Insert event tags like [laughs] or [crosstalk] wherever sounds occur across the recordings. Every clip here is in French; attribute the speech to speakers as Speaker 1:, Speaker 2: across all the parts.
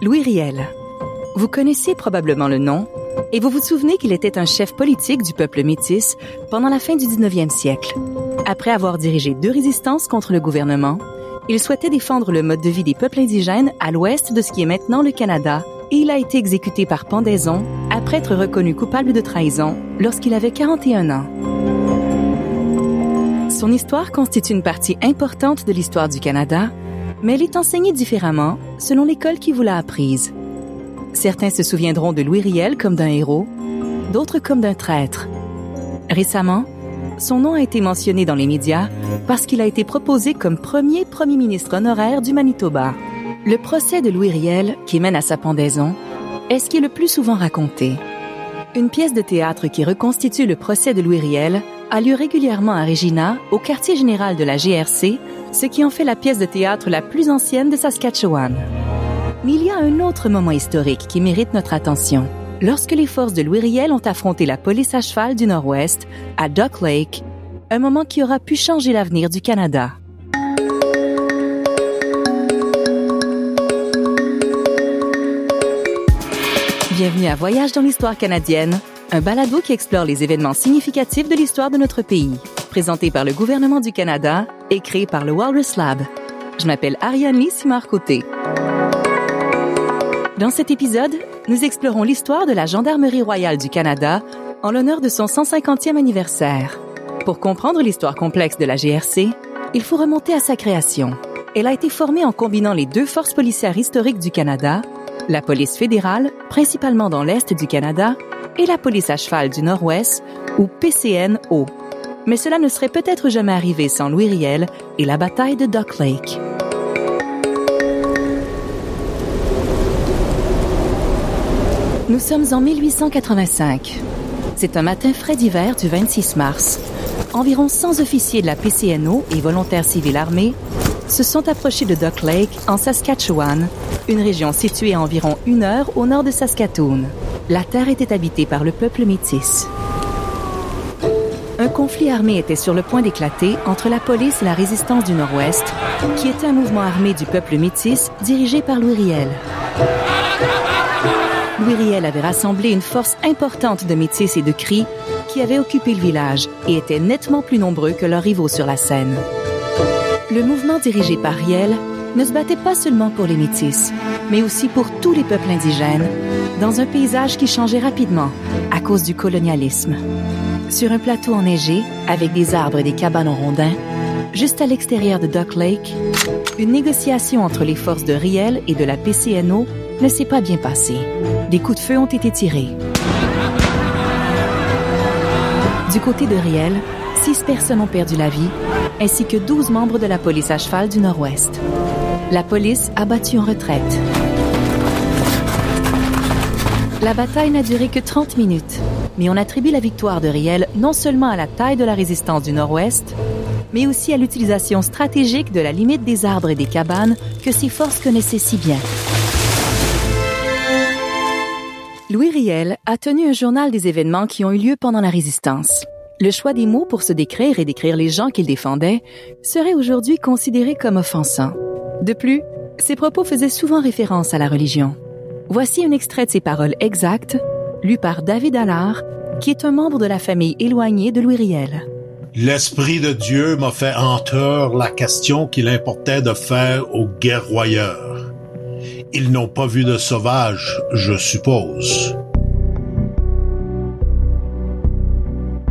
Speaker 1: Louis Riel. Vous connaissez probablement le nom et vous vous souvenez qu'il était un chef politique du peuple métis pendant la fin du 19e siècle. Après avoir dirigé deux résistances contre le gouvernement, il souhaitait défendre le mode de vie des peuples indigènes à l'ouest de ce qui est maintenant le Canada et il a été exécuté par pendaison après être reconnu coupable de trahison lorsqu'il avait 41 ans. Son histoire constitue une partie importante de l'histoire du Canada, mais elle est enseignée différemment selon l'école qui vous l'a apprise. Certains se souviendront de Louis Riel comme d'un héros, d'autres comme d'un traître. Récemment, son nom a été mentionné dans les médias parce qu'il a été proposé comme premier premier ministre honoraire du Manitoba. Le procès de Louis Riel, qui mène à sa pendaison, est ce qui est le plus souvent raconté. Une pièce de théâtre qui reconstitue le procès de Louis Riel a lieu régulièrement à Regina, au quartier général de la GRC, ce qui en fait la pièce de théâtre la plus ancienne de Saskatchewan. Mais il y a un autre moment historique qui mérite notre attention. Lorsque les forces de Louis Riel ont affronté la police à cheval du Nord-Ouest à Duck Lake, un moment qui aura pu changer l'avenir du Canada. Bienvenue à Voyage dans l'histoire canadienne, un balado qui explore les événements significatifs de l'histoire de notre pays, présenté par le gouvernement du Canada et créé par le Walrus Lab. Je m'appelle Ariane Lee Simard-Côté. Dans cet épisode, nous explorons l'histoire de la Gendarmerie royale du Canada en l'honneur de son 150e anniversaire. Pour comprendre l'histoire complexe de la GRC, il faut remonter à sa création. Elle a été formée en combinant les deux forces policières historiques du Canada, la police fédérale, principalement dans l'Est du Canada, et la police à cheval du Nord-Ouest, ou PCNO. Mais cela ne serait peut-être jamais arrivé sans Louis Riel et la bataille de Duck Lake. Nous sommes en 1885. C'est un matin frais d'hiver du 26 mars. Environ 100 officiers de la PCNO et volontaires civils armés se sont approchés de Duck Lake en Saskatchewan, une région située à environ une heure au nord de Saskatoon. La terre était habitée par le peuple métis. Un conflit armé était sur le point d'éclater entre la police et la résistance du Nord-Ouest, qui était un mouvement armé du peuple métis dirigé par Louis Riel. Louis Riel avait rassemblé une force importante de métis et de cris qui avaient occupé le village et étaient nettement plus nombreux que leurs rivaux sur la scène. Le mouvement dirigé par Riel ne se battait pas seulement pour les métis, mais aussi pour tous les peuples indigènes, dans un paysage qui changeait rapidement à cause du colonialisme. Sur un plateau enneigé, avec des arbres et des cabanes en rondins, juste à l'extérieur de Duck Lake, une négociation entre les forces de Riel et de la PCNO ne s'est pas bien passée. Des coups de feu ont été tirés. Du côté de Riel, six personnes ont perdu la vie, ainsi que 12 membres de la police à cheval du Nord-Ouest. La police a battu en retraite. La bataille n'a duré que 30 minutes, mais on attribue la victoire de Riel non seulement à la taille de la résistance du Nord-Ouest, mais aussi à l'utilisation stratégique de la limite des arbres et des cabanes que ses forces connaissaient si bien. Louis Riel a tenu un journal des événements qui ont eu lieu pendant la résistance. Le choix des mots pour se décrire et décrire les gens qu'il défendait serait aujourd'hui considéré comme offensant. De plus, ses propos faisaient souvent référence à la religion. Voici un extrait de ses paroles exactes, lu par David Allard, qui est un membre de la famille éloignée de Louis Riel.
Speaker 2: L'Esprit de Dieu m'a fait entendre la question qu'il importait de faire aux guerroyeurs. Ils n'ont pas vu de sauvages, je suppose.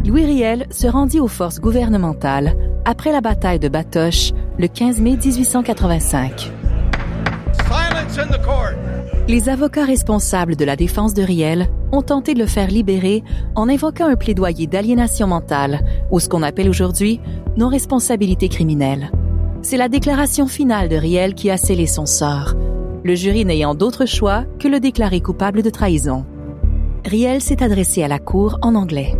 Speaker 1: Louis Riel se rendit aux forces gouvernementales après la bataille de Batoche le 15 mai 1885. Les avocats responsables de la défense de Riel ont tenté de le faire libérer en invoquant un plaidoyer d'aliénation mentale, ou ce qu'on appelle aujourd'hui non-responsabilité criminelle. C'est la déclaration finale de Riel qui a scellé son sort, le jury n'ayant d'autre choix que le déclarer coupable de trahison. Riel s'est adressé à la cour en anglais.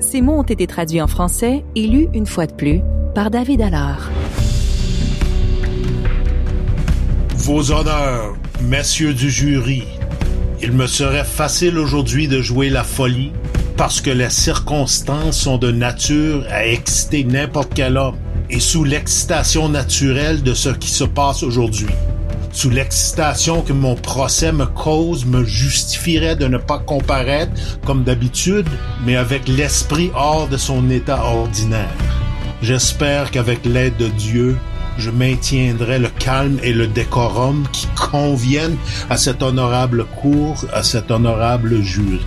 Speaker 1: Ces mots ont été traduits en français et lus une fois de plus par David Allard.
Speaker 2: Vos honneurs, messieurs du jury, il me serait facile aujourd'hui de jouer la folie parce que les circonstances sont de nature à exciter n'importe quel homme et sous l'excitation naturelle de ce qui se passe aujourd'hui. sous l'excitation que mon procès me cause, me justifierait de ne pas comparaître comme d'habitude, mais avec l'esprit hors de son état ordinaire. J'espère qu'avec l'aide de Dieu, je maintiendrai le calme et le décorum qui conviennent à cette honorable cour, à cet honorable jury.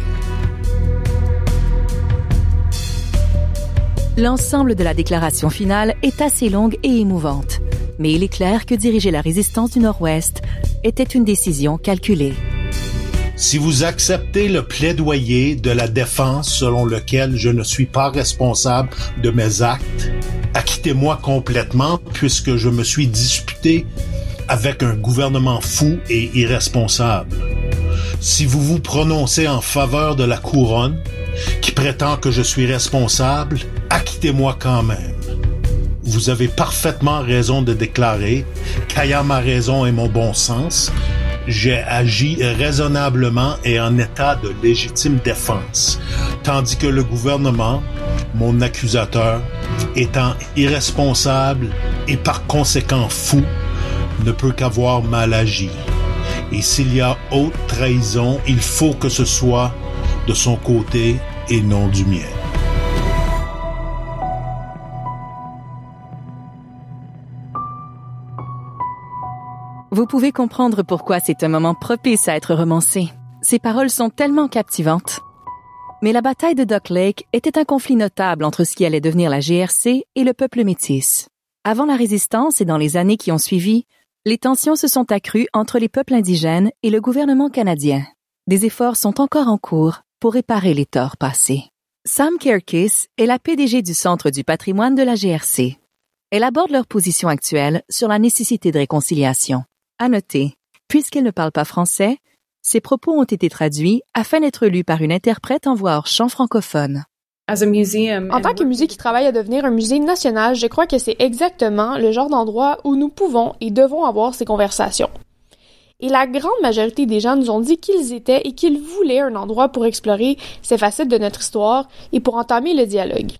Speaker 1: L'ensemble de la déclaration finale est assez longue et émouvante, mais il est clair que diriger la résistance du Nord-Ouest était une décision calculée.
Speaker 2: Si vous acceptez le plaidoyer de la défense selon lequel je ne suis pas responsable de mes actes, acquittez-moi complètement puisque je me suis disputé avec un gouvernement fou et irresponsable. Si vous vous prononcez en faveur de la couronne, qui prétend que je suis responsable, acquittez-moi quand même. Vous avez parfaitement raison de déclarer qu'ayant ma raison et mon bon sens, j'ai agi raisonnablement et en état de légitime défense, tandis que le gouvernement, mon accusateur, étant irresponsable et par conséquent fou, ne peut qu'avoir mal agi. Et s'il y a haute trahison, il faut que ce soit de son côté et non du mien.
Speaker 1: Vous pouvez comprendre pourquoi c'est un moment propice à être romancé. Ces paroles sont tellement captivantes. Mais la bataille de Duck Lake était un conflit notable entre ce qui allait devenir la GRC et le peuple métis. Avant la résistance et dans les années qui ont suivi, les tensions se sont accrues entre les peuples indigènes et le gouvernement canadien. Des efforts sont encore en cours pour réparer les torts passés. Sam Kerkis est la PDG du Centre du patrimoine de la GRC. Elle aborde leur position actuelle sur la nécessité de réconciliation. À noter, puisqu'elle ne parle pas français, ses propos ont été traduits afin d'être lus par une interprète en voix hors champ francophone.
Speaker 3: En tant que musée qui travaille à devenir un musée national, je crois que c'est exactement le genre d'endroit où nous pouvons et devons avoir ces conversations. Et la grande majorité des gens nous ont dit qu'ils étaient et qu'ils voulaient un endroit pour explorer ces facettes de notre histoire et pour entamer le dialogue.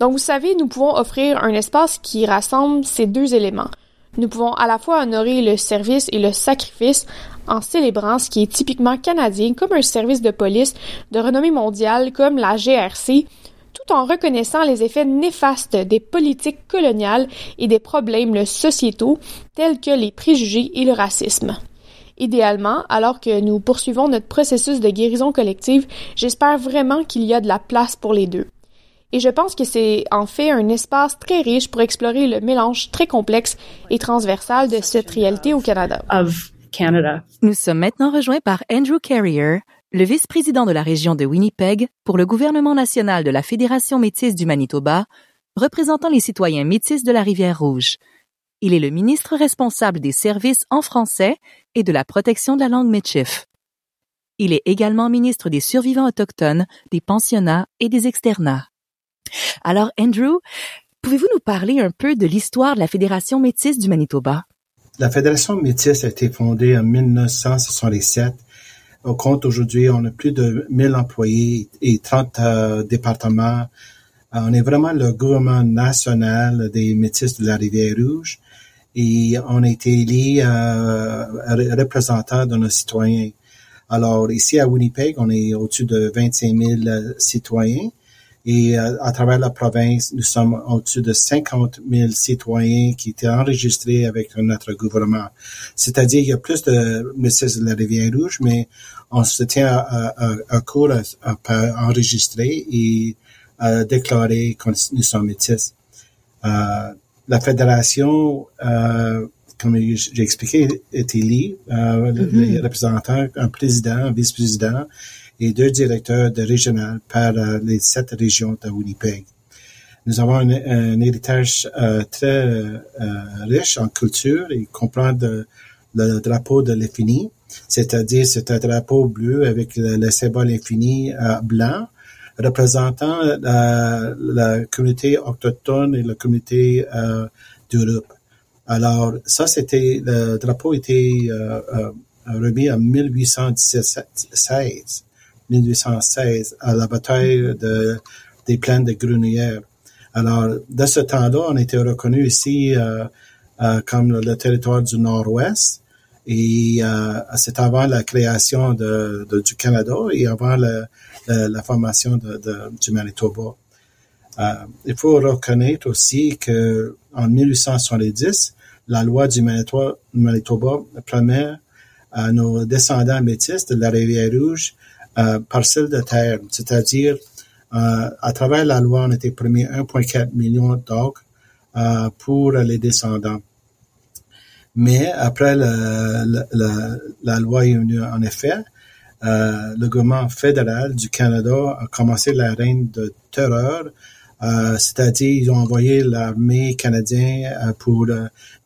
Speaker 3: Donc vous savez, nous pouvons offrir un espace qui rassemble ces deux éléments. Nous pouvons à la fois honorer le service et le sacrifice en célébrant ce qui est typiquement canadien comme un service de police de renommée mondiale comme la GRC, tout en reconnaissant les effets néfastes des politiques coloniales et des problèmes sociétaux tels que les préjugés et le racisme. Idéalement, alors que nous poursuivons notre processus de guérison collective, j'espère vraiment qu'il y a de la place pour les deux. Et je pense que c'est en fait un espace très riche pour explorer le mélange très complexe et transversal de cette réalité au Canada.
Speaker 1: Nous sommes maintenant rejoints par Andrew Carrier, le vice-président de la région de Winnipeg pour le gouvernement national de la Fédération métisse du Manitoba, représentant les citoyens métis de la Rivière-Rouge. Il est le ministre responsable des services en français et de la protection de la langue Michif. Il est également ministre des survivants autochtones, des pensionnats et des externats. Alors, Andrew, pouvez-vous nous parler un peu de l'histoire de la Fédération métisse du Manitoba?
Speaker 4: La Fédération métisse a été fondée en 1967 au compte aujourd'hui, on a plus de 1000 employés et 30 euh, départements. Euh, on est vraiment le gouvernement national des métis de la Rivière-Rouge et on a été élu euh, représentant de nos citoyens. Alors ici à Winnipeg, on est au-dessus de 25 000 citoyens et euh, à travers la province, nous sommes au-dessus de 50 000 citoyens qui étaient enregistrés avec notre gouvernement. C'est-à-dire, il y a plus de métis de la Rivière-Rouge, mais on se tient à, à, à court à, à, enregistrer et à déclarer que nous sommes métis. Euh, la fédération, euh, comme j'ai expliqué, est élue, euh, mm-hmm. les représentants, un président, un vice-président, et deux directeurs de régional par euh, les sept régions de Winnipeg. Nous avons un, héritage euh, très euh, riche en culture et comprend le drapeau de l'infini, c'est-à-dire c'est un drapeau bleu avec le, le symbole infini blanc représentant la communauté autochtone et la communauté d'Europe. Alors ça, c'était le drapeau était remis en 1816 1816 à la bataille de, des plaines de Grunières. Alors, de ce temps-là, on était reconnu ici euh, euh, comme le, territoire du Nord-Ouest Et c'est avant la création de, du Canada et avant la, formation de, du Manitoba. il faut reconnaître aussi que en 1870, la loi du Manitoba permet à nos descendants métis de la rivière Rouge euh, parcelle de terre, c'est-à-dire euh, à travers la loi, on était promis 1,4 million d'acres pour les descendants. Mais après la, loi est venue en effet, euh, le gouvernement fédéral du Canada a commencé la règne de terreur, euh, c'est-à-dire ils ont envoyé l'armée canadienne euh, pour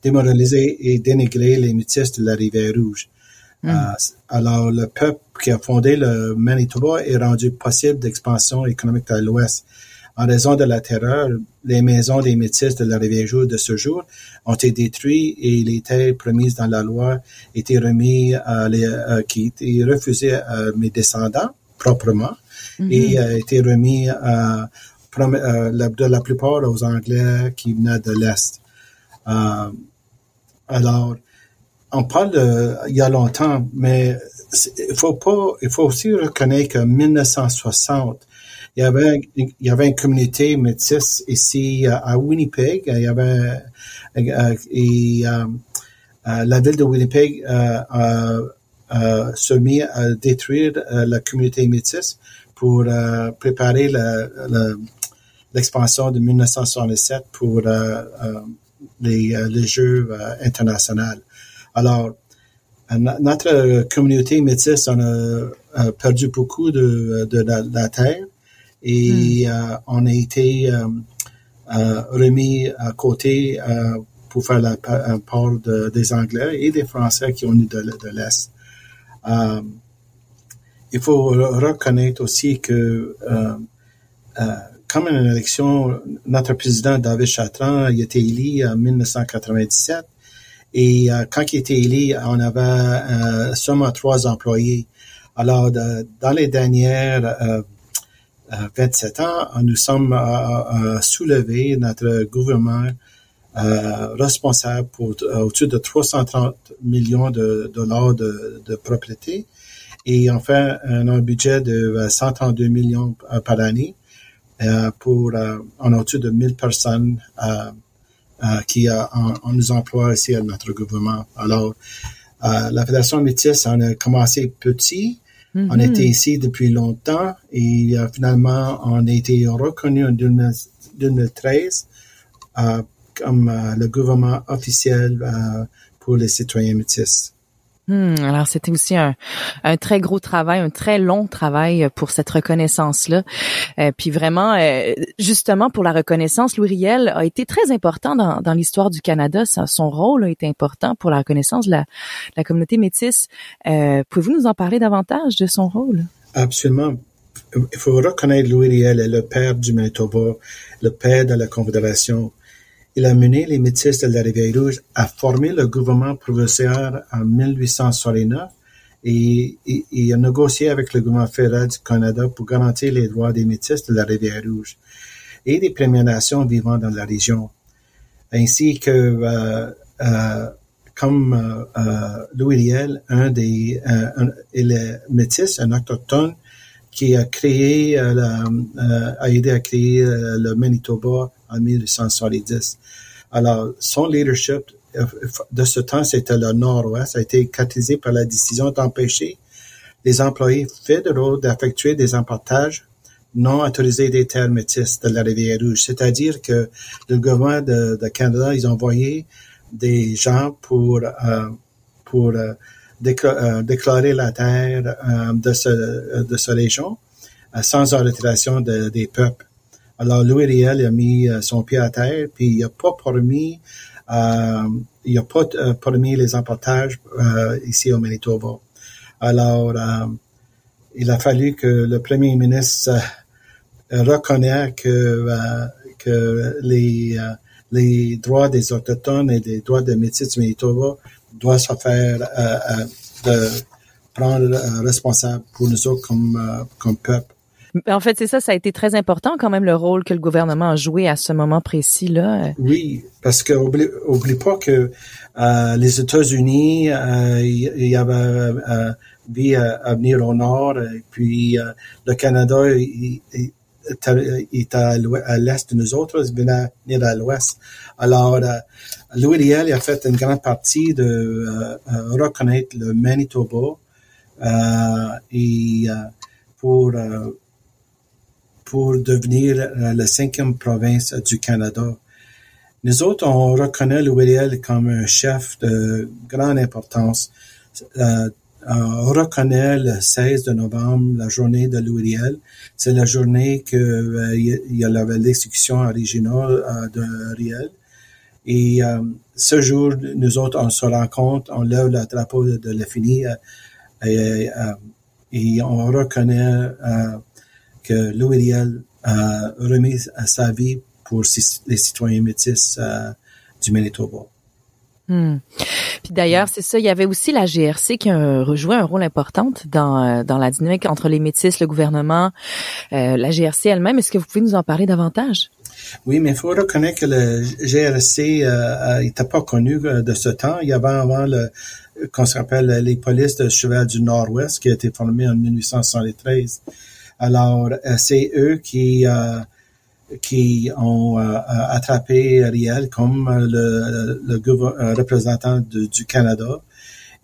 Speaker 4: démoraliser et dénigrer les métis de la rivière Rouge. Euh, alors, le peuple qui a fondé le Manitoba est rendu possible d'expansion économique à l'ouest. En raison de la terreur, les maisons des métis de la rivière Rouge de ce jour ont été détruites et les terres promises dans la loi étaient remises à les, euh, qui étaient refusées à mes descendants proprement mm-hmm. et a été remis à, de la plupart aux Anglais qui venaient de l'Est. Euh, alors, on parle de, il y a longtemps, mais il faut pas, il faut aussi reconnaître qu'en 1960, il y avait, il y avait une communauté métisse ici à Winnipeg. Il y avait, euh, et, euh, euh, la ville de Winnipeg a, se mis à détruire la communauté métisse pour préparer l'expansion de 1967 pour les, les Jeux internationaux. Alors, notre communauté métisse, on a, perdu beaucoup de, de, la, terre et hmm. euh, on a été euh, euh, remis à côté pour faire la part des Anglais et des Français qui ont eu de, de l'Est. il faut reconnaître aussi que comme une élection, notre président David Chatran il a été élu en 1997 et euh, quand il était élu, on avait euh, seulement trois employés. Alors, dans les dernières 27 euh, ans, nous sommes soulevés notre gouvernement responsable pour au-dessus de 330 millions de dollars de, de propriété et enfin un budget de 132 millions par année pour en au-dessus de 1000 personnes euh, qui a, on, nous emploie ici à notre gouvernement. Alors, euh, la Fédération métisse, on a commencé petit. On mm-hmm. était ici depuis longtemps et euh, finalement, on a été reconnu en 2013 comme le gouvernement officiel pour les citoyens métis.
Speaker 1: Hmm, alors c'était aussi un, un, très gros travail, un très long travail pour cette reconnaissance-là. Euh, puis vraiment, euh, justement pour la reconnaissance, Louis Riel a été très important dans, dans l'histoire du Canada. Son rôle a été important pour la reconnaissance de la, la communauté métisse. Euh, Pouvez-vous nous en parler davantage de son rôle?
Speaker 4: Absolument. Il faut reconnaître Louis Riel est le père du Manitoba, le père de la Confédération. Il a mené les Métis de la Rivière-Rouge à former le gouvernement provincial en 1869 et, il a négocié avec le gouvernement fédéral du Canada pour garantir les droits des Métis de la Rivière-Rouge et des Premières Nations vivant dans la région, ainsi que euh, euh, comme euh, Louis Riel, un des un, métis, un autochtone qui a créé, a aidé à créer le Manitoba en 1870. Alors, son leadership de ce temps, c'était le Nord-Ouest, a été caractérisé par la décision d'empêcher les employés fédéraux d'effectuer des emportages non autorisés des terres métisses de la rivière Rouge. C'est-à-dire que le gouvernement de, Canada, ils ont envoyé des gens pour euh, pour euh, euh, déclarer la terre de ce de ce région sans autorisation des peuples. Alors, Louis Riel a mis euh, son pied à terre, puis il n'a pas permis, euh, il a pas euh, permis les emportages ici au Manitoba. Alors, il a fallu que le premier ministre reconnaisse que, les, droits des autochtones et les droits des métis du Manitoba doivent se faire de prendre responsable pour nous autres comme peuple.
Speaker 1: En fait, c'est ça, ça a été très important quand même le rôle que le gouvernement a joué à ce moment précis-là.
Speaker 4: Oui, parce que oublie, pas que euh, les États-Unis, euh, il y, avait euh, à, venir au nord, et puis euh, le Canada, il, est à, l'est de nous autres, il venait à l'ouest. Alors, euh, Louis Riel a fait une grande partie de euh, reconnaître le Manitoba et pour pour devenir la cinquième province du Canada. Nous autres, on reconnaît Louis Riel comme un chef de grande importance. Euh, on reconnaît le 16 de novembre la journée de Louis Riel. C'est la journée que euh, il y a l'exécution originale euh, de Riel. Et ce jour, nous autres, on se rencontre, on lève le drapeau de, l'infini et, et, on reconnaît que Riel a remis sa vie pour les citoyens métis euh, du Manitoba.
Speaker 1: Hmm. Puis d'ailleurs, c'est ça, il y avait aussi la GRC qui a joué un rôle important dans, euh, dans la dynamique entre les métis, le gouvernement, euh, la GRC elle-même. Est-ce que vous pouvez nous en parler davantage?
Speaker 4: Oui, mais il faut reconnaître que le GRC n'était pas connu de ce temps. Il y avait avant le qu'on se rappelle les polices de Cheval du Nord-Ouest qui a été formé en 1873. Alors, euh, c'est eux qui euh, qui ont euh, attrapé Riel comme le, le représentant du Canada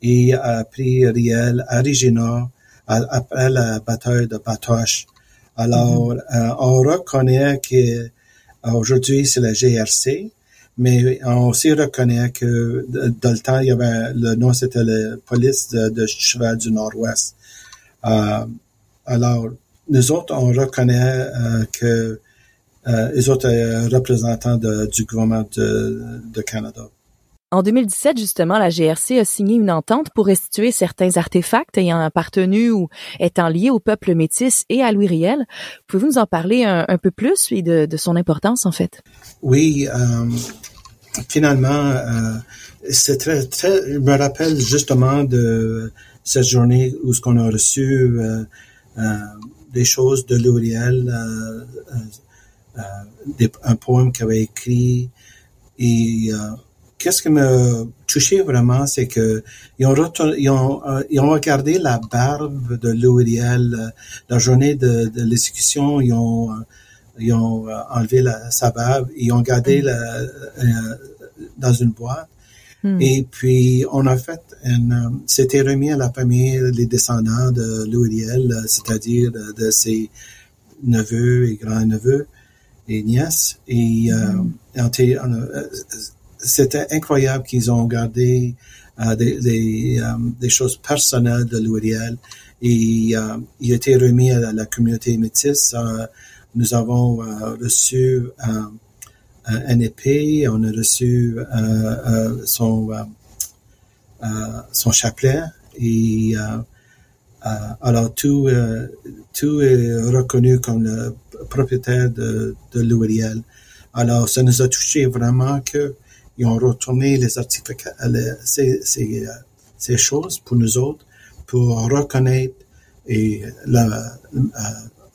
Speaker 4: et a pris Riel à Regina après la bataille de Batoche. Alors, mm-hmm. on reconnaît que aujourd'hui c'est la GRC, mais on aussi reconnaît que dans le temps, il y avait le nom c'était la police de, Cheval du Nord-Ouest. alors, nous autres, on reconnaît euh, que euh, les autres euh, représentants du gouvernement de, Canada.
Speaker 1: En 2017, justement, la GRC a signé une entente pour restituer certains artefacts ayant appartenu ou étant liés au peuple métis et à Louis Riel. Pouvez-vous nous en parler un, peu plus et de, son importance, en fait?
Speaker 4: Oui, finalement, c'est très, très, je me rappelle justement de cette journée où ce qu'on a reçu des choses de L'Oréal, euh, euh, euh, un poème qu'il avait écrit. Et qu'est-ce qui m'a touché vraiment, c'est que ils ont, ils ont, ils ont regardé la barbe de L'Oréal, la journée de, de l'exécution, ils ont ils ont enlevé la, sa barbe, ils ont gardé mm. la, dans une boîte. Hmm. Et puis, on a fait une, euh, c'était remis à la famille, les descendants de Louis euh, c'est-à-dire de, ses neveux et grands-neveux et nièces. Et euh, hmm. c'était incroyable qu'ils ont gardé des, des, choses personnelles de Louis Et il a été remis à la, communauté métisse. nous avons reçu un épée, on a reçu euh, euh, son euh, son chapelet et alors tout tout est reconnu comme le propriétaire de, de l'Uriel. Alors ça nous a touché vraiment que ils ont retourné les articles, ces, ces, choses pour nous autres pour reconnaître et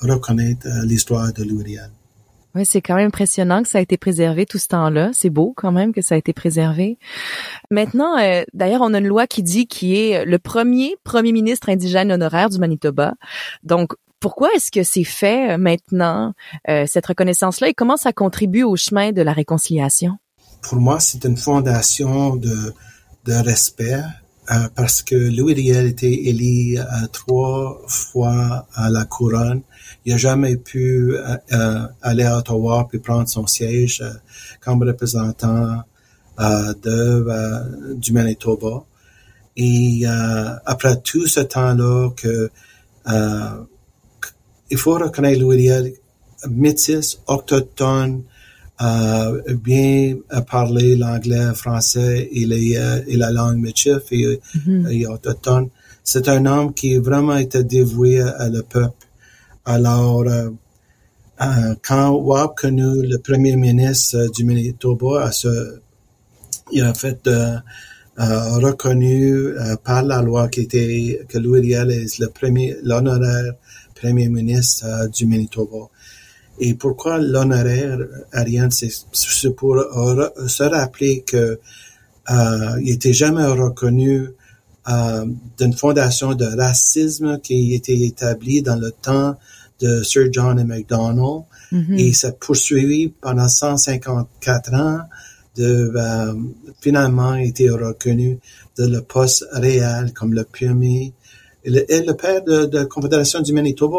Speaker 4: reconnaître l'histoire de l'Uriel.
Speaker 1: Oui, c'est quand même impressionnant que ça a été préservé tout ce temps-là. C'est beau quand même que ça a été préservé. Maintenant, euh, d'ailleurs, on a une loi qui dit qui est le premier premier ministre indigène honoraire du Manitoba. Donc, pourquoi est-ce que c'est fait euh, maintenant, euh, cette reconnaissance-là, et comment ça contribue au chemin de la réconciliation?
Speaker 4: Pour moi, c'est une fondation de, de respect parce que Louis Riel était élu trois fois à la couronne il n'a jamais pu euh, euh, aller à Ottawa puis prendre son siège euh, comme représentant de, du Manitoba. Et après tout ce temps-là, que il faut reconnaître Louis métis, autochtone, bien parler l'anglais, français et, et, la langue métis et, mm-hmm. et autochtone. C'est un homme qui vraiment était dévoué à le peuple alors, euh, euh, quand Wab connu le premier ministre du Manitoba, a ce, il a fait euh, reconnu par la loi qui était que Louis Riel est le premier, l'honoraire premier ministre du Manitoba. Et pourquoi l'honoraire, Ariane, c'est pour se rappeler que euh, il était jamais reconnu euh, d'une fondation de racisme qui a été établie dans le temps de Sir John et MacDonald mm-hmm. et s'est poursuivi pendant 154 ans de euh, finalement été reconnu de le poste réel comme le premier et le, père de, la Confédération du Manitoba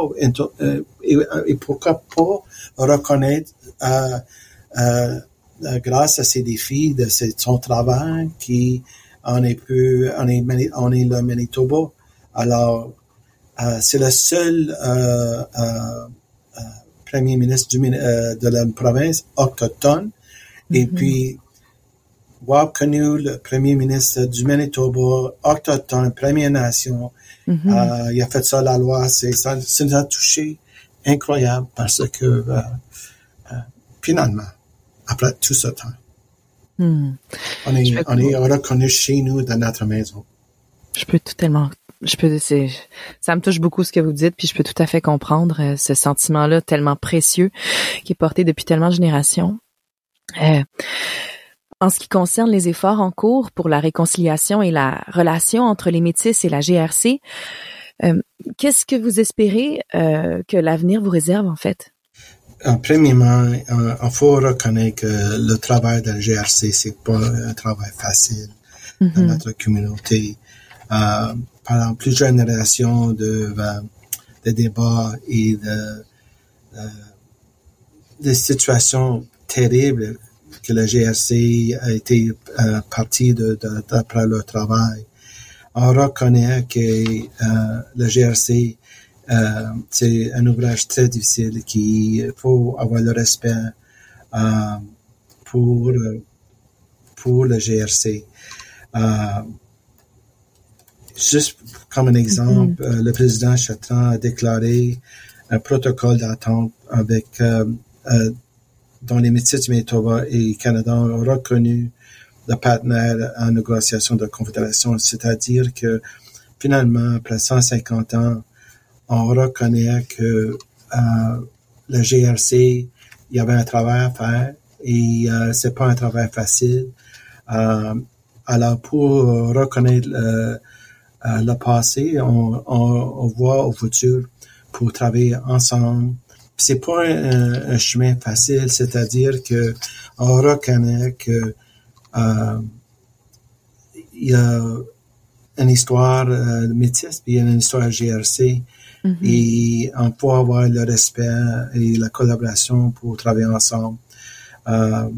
Speaker 4: euh, et, pourquoi pas reconnaître euh, euh, grâce à ses défis de son travail qui on est plus on est on est le Manitoba alors c'est le seul premier ministre de la province autochtone et mm-hmm. puis avoir connu le premier ministre du Manitoba, autochtone, Première Nation. Mm-hmm. Euh, il a fait ça la loi. C'est, ça, ça nous a touché incroyable parce que euh, euh, finalement, après tout ce temps, mm. on est, on est reconnu chez nous dans notre maison.
Speaker 1: Je peux totalement je peux c'est ça me touche beaucoup ce que vous dites puis je peux tout à fait comprendre ce sentiment là tellement précieux qui est porté depuis tellement de générations euh, en ce qui concerne les efforts en cours pour la réconciliation et la relation entre les Métis et la GRC, euh, qu'est-ce que vous espérez euh, que l'avenir vous réserve en fait?
Speaker 4: Euh, premièrement, il faut reconnaître que le travail de la GRC, c'est pas un travail facile dans mm-hmm. notre communauté. pendant plusieurs générations de, de débats et de, de situations terribles que la GRC a été euh, partie de, d'après leur travail. On reconnaît que euh, la GRC, euh, c'est un ouvrage très difficile qu'il faut avoir le respect euh, pour, pour la GRC. juste comme un exemple, mm-hmm. le président Chatran a déclaré un protocole d'attente avec dont les métiers du Manitoba et Canada ont reconnu le partenaire en négociation de confédération, c'est-à-dire que finalement, après 150 ans, on reconnaît que euh, le GRC, il y avait un travail à faire et euh, c'est pas un travail facile. Euh, alors pour reconnaître le, euh, le passé, on, on, on voit au futur pour travailler ensemble c'est pas un, chemin facile, c'est-à-dire que on reconnaît que euh, il y a une histoire euh, métisse, puis il y a une histoire GRC, mm-hmm. et on peut avoir le respect et la collaboration pour travailler ensemble. Euh,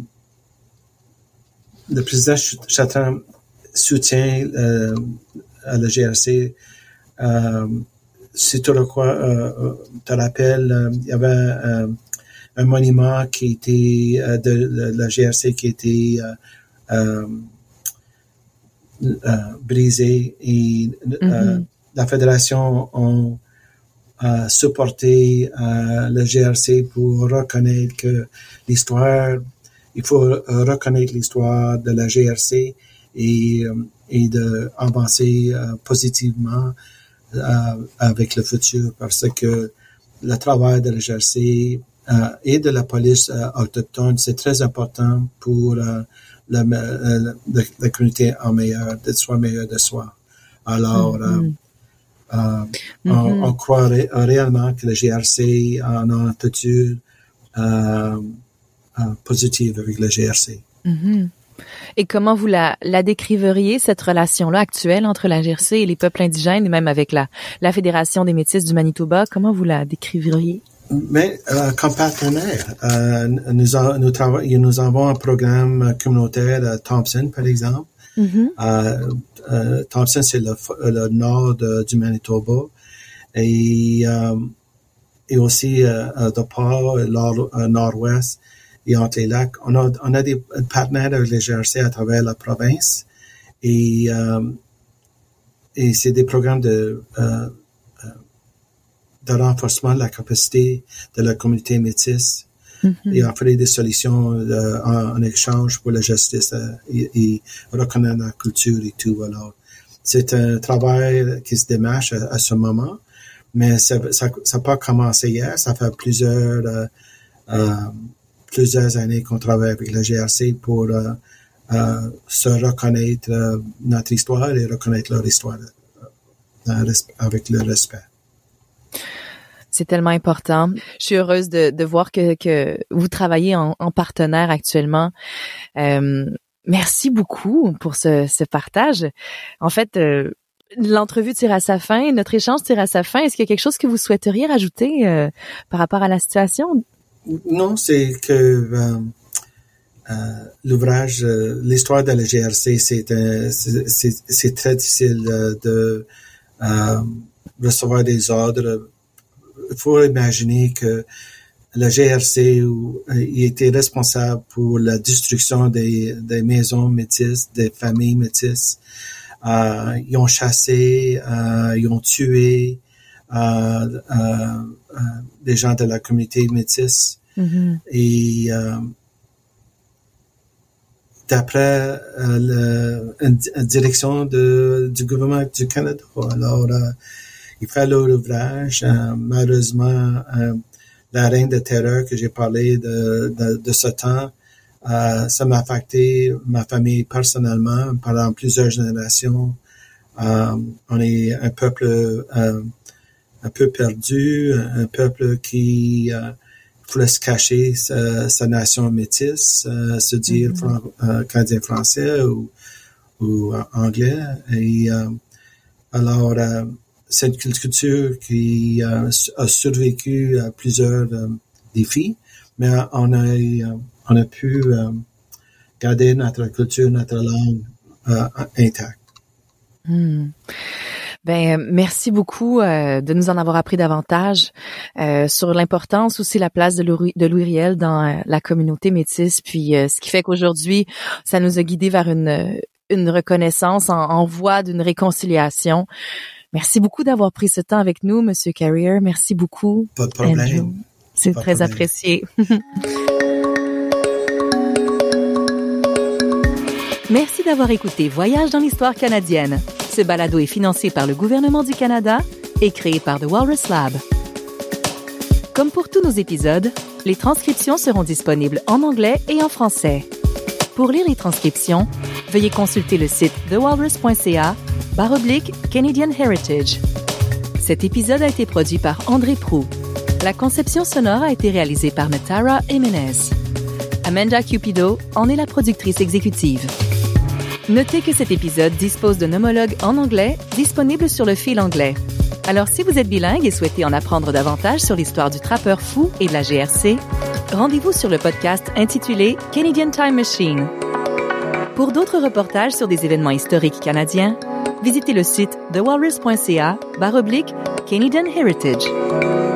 Speaker 4: le président Chatran soutient euh, la GRC euh, si tu le euh, euh, te rappelles, euh, il y avait un monument qui était de, la GRC qui était brisé et mm-hmm. la fédération a supporté la GRC pour reconnaître que l'histoire, il faut reconnaître l'histoire de la GRC et, et de avancer positivement avec le futur parce que le travail de la GRC euh, et de la police euh, autochtone, c'est très important pour la, la, communauté en meilleur, de soi meilleur de soi. Alors, mm-hmm. mm-hmm. On, croit réellement que la GRC a une attitude positive avec la GRC.
Speaker 1: Mm-hmm. Et comment vous la, la décriveriez, cette relation-là actuelle entre la GRC et les peuples indigènes, et même avec la, la Fédération des Métis du Manitoba? Comment vous la décriveriez?
Speaker 4: Mais euh, comme partenaire, euh, nous, nous, nous avons un programme communautaire à Thompson, par exemple. Mm-hmm. euh, euh, Thompson, c'est le, le, nord du Manitoba. Et, euh, et aussi euh, de Paul, nord-ouest et entre les lacs. On a, on a des partenaires avec les GRC à travers la province et, euh, et c'est des programmes de, euh, euh, de renforcement de la capacité de la communauté métisse mm-hmm. et offrir des solutions en, échange pour la justice et, reconnaître la culture et tout. Alors, c'est un travail qui se démarche à, ce moment, mais ça n'a ça, pas commencé hier. Ça fait plusieurs euh, plusieurs années qu'on travaille avec la GRC pour euh, euh, se reconnaître notre histoire et reconnaître leur histoire avec le respect.
Speaker 1: C'est tellement important. Je suis heureuse de, de voir que, que vous travaillez en, en partenaire actuellement. Euh, merci beaucoup pour ce, ce partage. En fait, euh, l'entrevue tire à sa fin, notre échange tire à sa fin. Est-ce qu'il y a quelque chose que vous souhaiteriez rajouter euh, par rapport à la situation?
Speaker 4: Non, c'est que euh, euh, l'ouvrage, l'histoire de la GRC, c'est très difficile de recevoir des ordres. Il faut imaginer que la GRC il était responsable pour la destruction des, des maisons métisses, des familles métisses. Euh, ils ont chassé, euh, ils ont tué euh, des gens de la communauté métisse. Mm-hmm. Et d'après la direction de, du gouvernement du Canada. Alors, il fait leur ouvrage. malheureusement, la reine de terreur que j'ai parlé de, de, de ce temps, euh, ça m'a affecté ma famille personnellement pendant plusieurs générations. Euh, on est un peuple euh, un peu perdu, un peuple qui euh, voulait se cacher sa, sa nation métisse, euh, se dire mm-hmm. canadien français ou, ou anglais. Et alors c'est une culture qui a survécu à plusieurs défis, mais on a on a pu euh, garder notre culture, notre langue euh, intacte.
Speaker 1: Hmm. Ben merci beaucoup euh, de nous en avoir appris davantage sur l'importance aussi la place de Louis, de Louis Riel dans la communauté métisse, puis ce qui fait qu'aujourd'hui ça nous a guidés vers une une reconnaissance en, en voie d'une réconciliation. Merci beaucoup d'avoir pris ce temps avec nous, Monsieur Carrier. Merci beaucoup.
Speaker 4: Pas de problème.
Speaker 1: C'est très apprécié. [laughs] Merci d'avoir écouté Voyage dans l'histoire canadienne. Ce balado est financé par le gouvernement du Canada et créé par The Walrus Lab. Comme pour tous nos épisodes, les transcriptions seront disponibles en anglais et en français. Pour lire les transcriptions, veuillez consulter le site thewalrus.ca oblique Canadian Heritage. Cet épisode a été produit par André Prou. La conception sonore a été réalisée par Natara Jimenez. Amanda Cupido en est la productrice exécutive. Notez que cet épisode dispose d'un homologue en anglais disponible sur le fil anglais. Alors si vous êtes bilingue et souhaitez en apprendre davantage sur l'histoire du trappeur fou et de la GRC, rendez-vous sur le podcast intitulé Canadian Time Machine. Pour d'autres reportages sur des événements historiques canadiens, visitez le site thewalrus.ca Canadian Heritage.